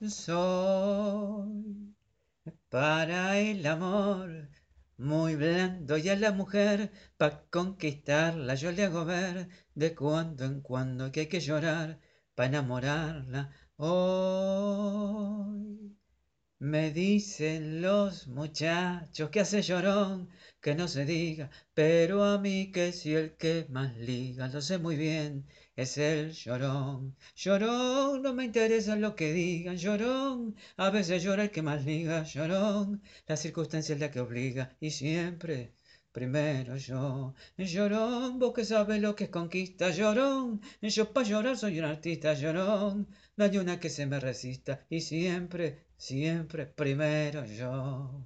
soy. Para el amor muy blando y a la mujer pa conquistarla yo le hago ver de cuando en cuando que hay que llorar pa enamorarla hoy. Me dicen los muchachos que hace llorón, que no se diga, pero a mí que si el que más liga, lo sé muy bien, es el llorón. Llorón, no me interesa lo que digan, llorón, a veces llora el que más liga, llorón, la circunstancia es la que obliga y siempre primero yo. Llorón, vos que sabes lo que es conquista, llorón, yo pa' llorar soy un artista, llorón, no hay una que se me resista y siempre, siempre primero yo.